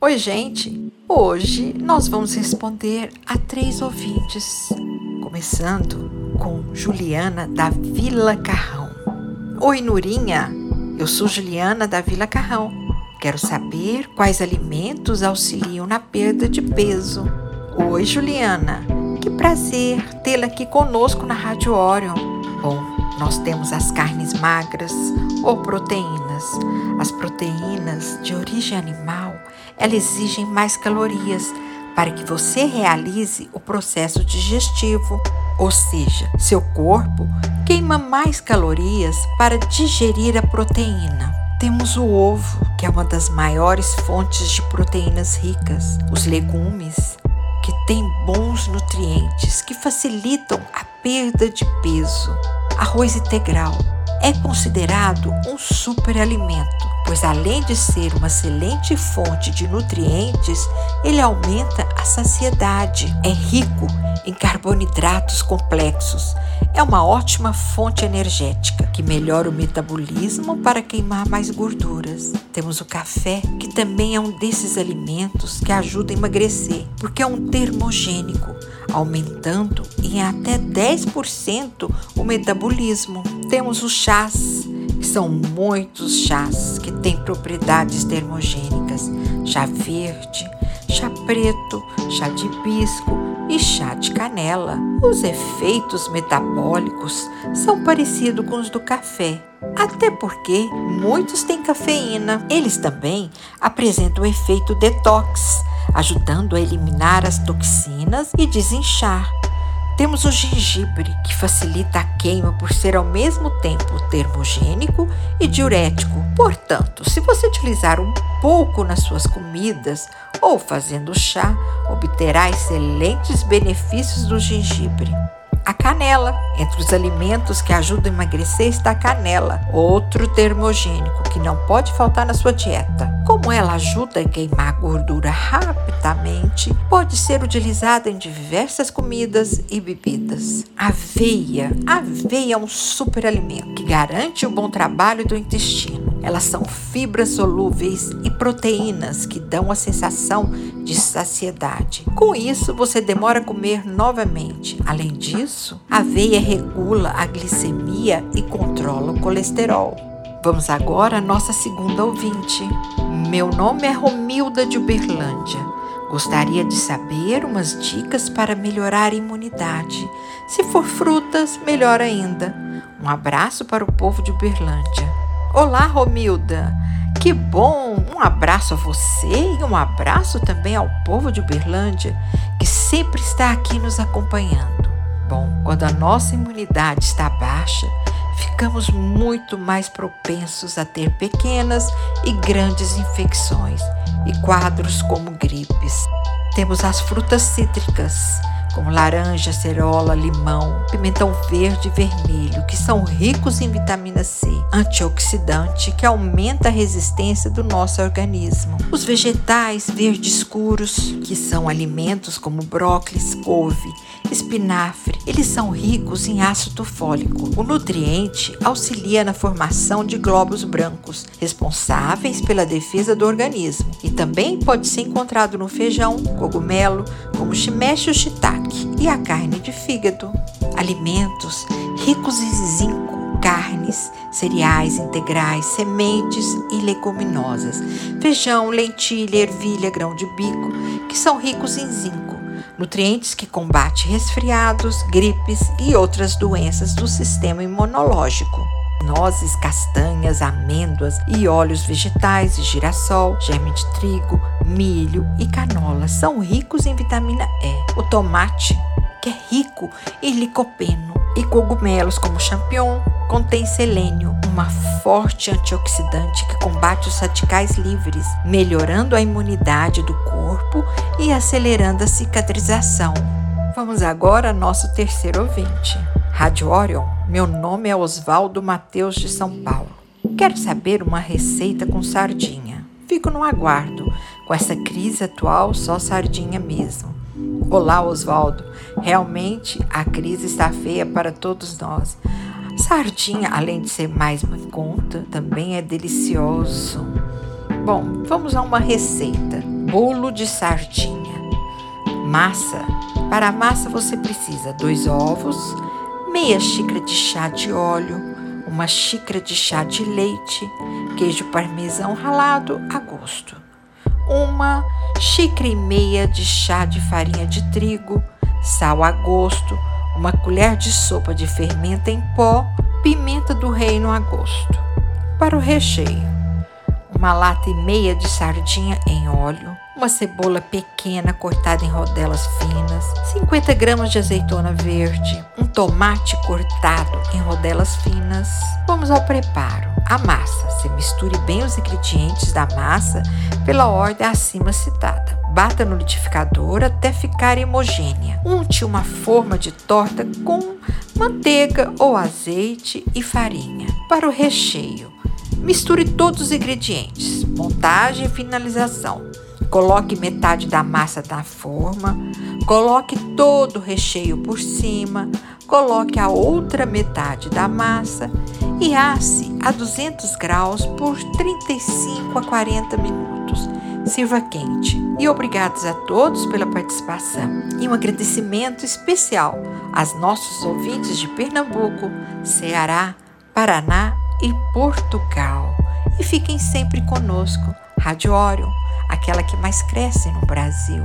Oi, gente! Hoje nós vamos responder a três ouvintes, começando com Juliana da Vila Carrão. Oi, Nurinha! Eu sou Juliana da Vila Carrão. Quero saber quais alimentos auxiliam na perda de peso. Oi, Juliana! Que prazer tê-la aqui conosco na Rádio Orion. Bom, nós temos as carnes magras ou proteínas. As proteínas de origem animal elas exigem mais calorias para que você realize o processo digestivo, ou seja, seu corpo queima mais calorias para digerir a proteína. Temos o ovo, que é uma das maiores fontes de proteínas ricas, os legumes, que têm bons nutrientes que facilitam a perda de peso, arroz integral é considerado um superalimento, pois além de ser uma excelente fonte de nutrientes, ele aumenta a saciedade. É rico em carboidratos complexos. É uma ótima fonte energética que melhora o metabolismo para queimar mais gorduras. Temos o café, que também é um desses alimentos que ajuda a emagrecer, porque é um termogênico aumentando em até 10% o metabolismo. Temos os chás, que são muitos chás que têm propriedades termogênicas: chá verde, chá preto, chá de hibisco e chá de canela. Os efeitos metabólicos são parecidos com os do café, até porque muitos têm cafeína. Eles também apresentam o efeito detox ajudando a eliminar as toxinas e desinchar. Temos o gengibre, que facilita a queima por ser ao mesmo tempo termogênico e diurético. Portanto, se você utilizar um pouco nas suas comidas ou fazendo chá, obterá excelentes benefícios do gengibre. A canela. Entre os alimentos que ajudam a emagrecer está a canela, outro termogênico que não pode faltar na sua dieta. Como ela ajuda a queimar a gordura rapidamente, pode ser utilizada em diversas comidas e bebidas. Aveia. Aveia é um superalimento que garante o bom trabalho do intestino. Elas são fibras solúveis e proteínas que dão a sensação de saciedade. Com isso, você demora a comer novamente. Além disso, a aveia regula a glicemia e controla o colesterol. Vamos agora à nossa segunda ouvinte. Meu nome é Romilda de Uberlândia. Gostaria de saber umas dicas para melhorar a imunidade. Se for frutas, melhor ainda. Um abraço para o povo de Uberlândia. Olá, Romilda. Que bom! Um abraço a você e um abraço também ao povo de Uberlândia, que sempre está aqui nos acompanhando. Bom, quando a nossa imunidade está baixa, ficamos muito mais propensos a ter pequenas e grandes infecções e quadros como gripes. Temos as frutas cítricas, como laranja, cerola, limão, pimentão verde e vermelho, que são ricos em vitamina C, antioxidante que aumenta a resistência do nosso organismo. Os vegetais verdes escuros, que são alimentos como brócolis, couve, espinafre, eles são ricos em ácido fólico. O nutriente auxilia na formação de glóbulos brancos, responsáveis pela defesa do organismo, e também pode ser encontrado no feijão, cogumelo, como shimeji ou shiitake, e a carne de fígado. Alimentos ricos em zinco, carnes, cereais integrais, sementes e leguminosas, feijão, lentilha, ervilha, grão de bico, que são ricos em zinco nutrientes que combatem resfriados, gripes e outras doenças do sistema imunológico. Nozes, castanhas, amêndoas e óleos vegetais girassol, geme de trigo, milho e canola são ricos em vitamina E. O tomate, que é rico em licopeno, e cogumelos como champignon contém selênio, uma forte antioxidante que combate os radicais livres, melhorando a imunidade do corpo e acelerando a cicatrização. Vamos agora ao nosso terceiro ouvinte. Rádio Orion, meu nome é Oswaldo Mateus de São Paulo. Quero saber uma receita com sardinha. Fico no aguardo. Com essa crise atual, só sardinha mesmo. Olá, Oswaldo. Realmente a crise está feia para todos nós. Sardinha, além de ser mais em conta, também é delicioso. Bom, vamos a uma receita bolo de sardinha. Massa. Para a massa você precisa dois ovos, meia xícara de chá de óleo, uma xícara de chá de leite, queijo parmesão ralado a gosto, uma xícara e meia de chá de farinha de trigo, sal a gosto, uma colher de sopa de fermento em pó, pimenta do reino a gosto. Para o recheio, uma lata e meia de sardinha em óleo, uma cebola pequena cortada em rodelas finas, 50 gramas de azeitona verde, tomate cortado em rodelas finas. Vamos ao preparo. A massa. Você misture bem os ingredientes da massa pela ordem acima citada. Bata no liquidificador até ficar homogênea. Unte uma forma de torta com manteiga ou azeite e farinha. Para o recheio, misture todos os ingredientes. Montagem e finalização. Coloque metade da massa na forma, coloque todo o recheio por cima, coloque a outra metade da massa e asse a 200 graus por 35 a 40 minutos. Sirva quente. E obrigados a todos pela participação. E um agradecimento especial aos nossos ouvintes de Pernambuco, Ceará, Paraná e Portugal. E fiquem sempre conosco. Rádio Orion aquela que mais cresce no Brasil.